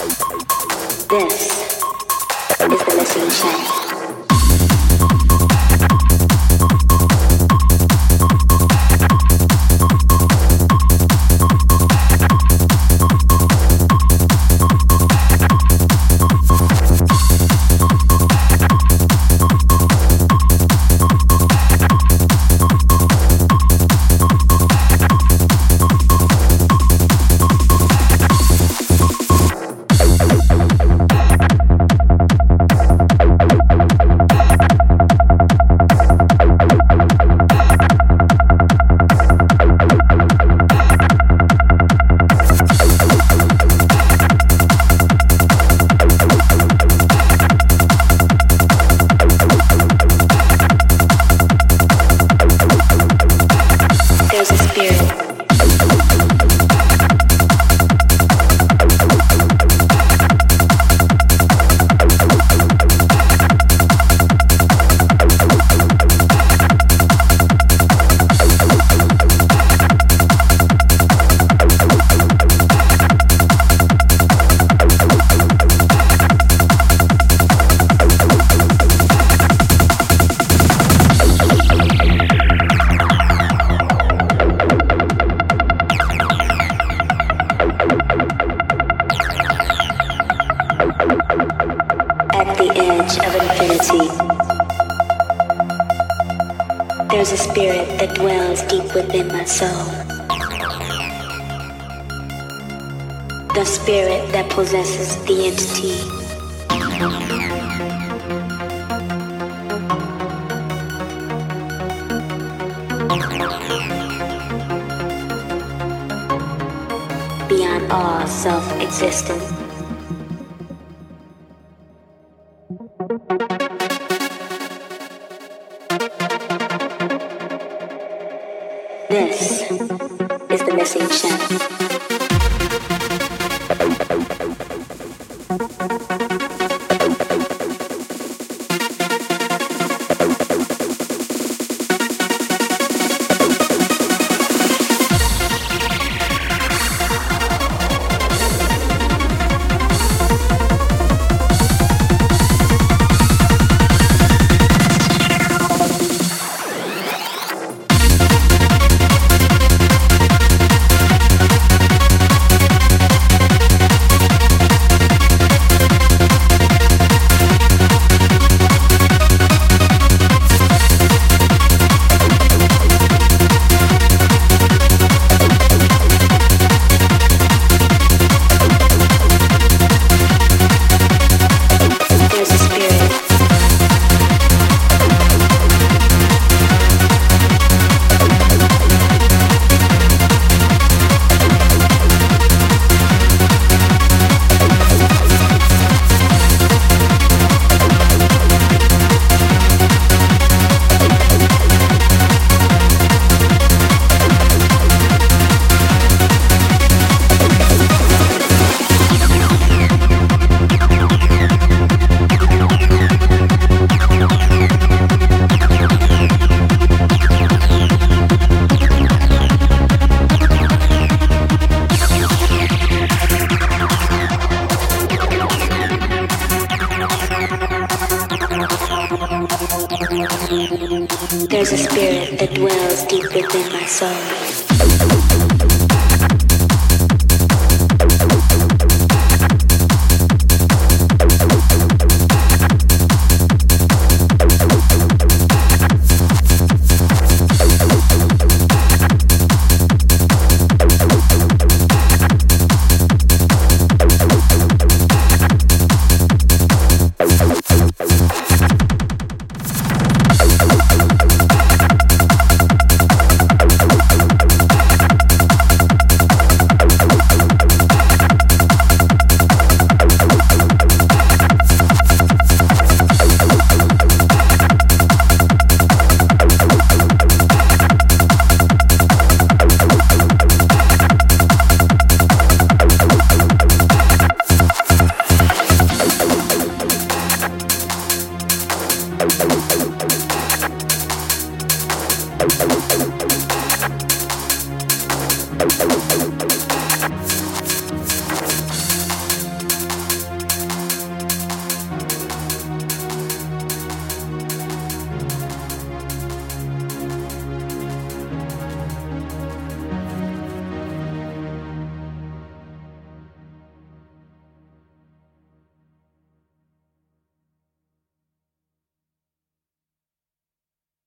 This is the listening shed. At the edge of infinity, there's a spirit that dwells deep within my soul. The spirit that possesses the entity. Beyond all self existence. This is the missing channel. There's a spirit that dwells deep within my soul.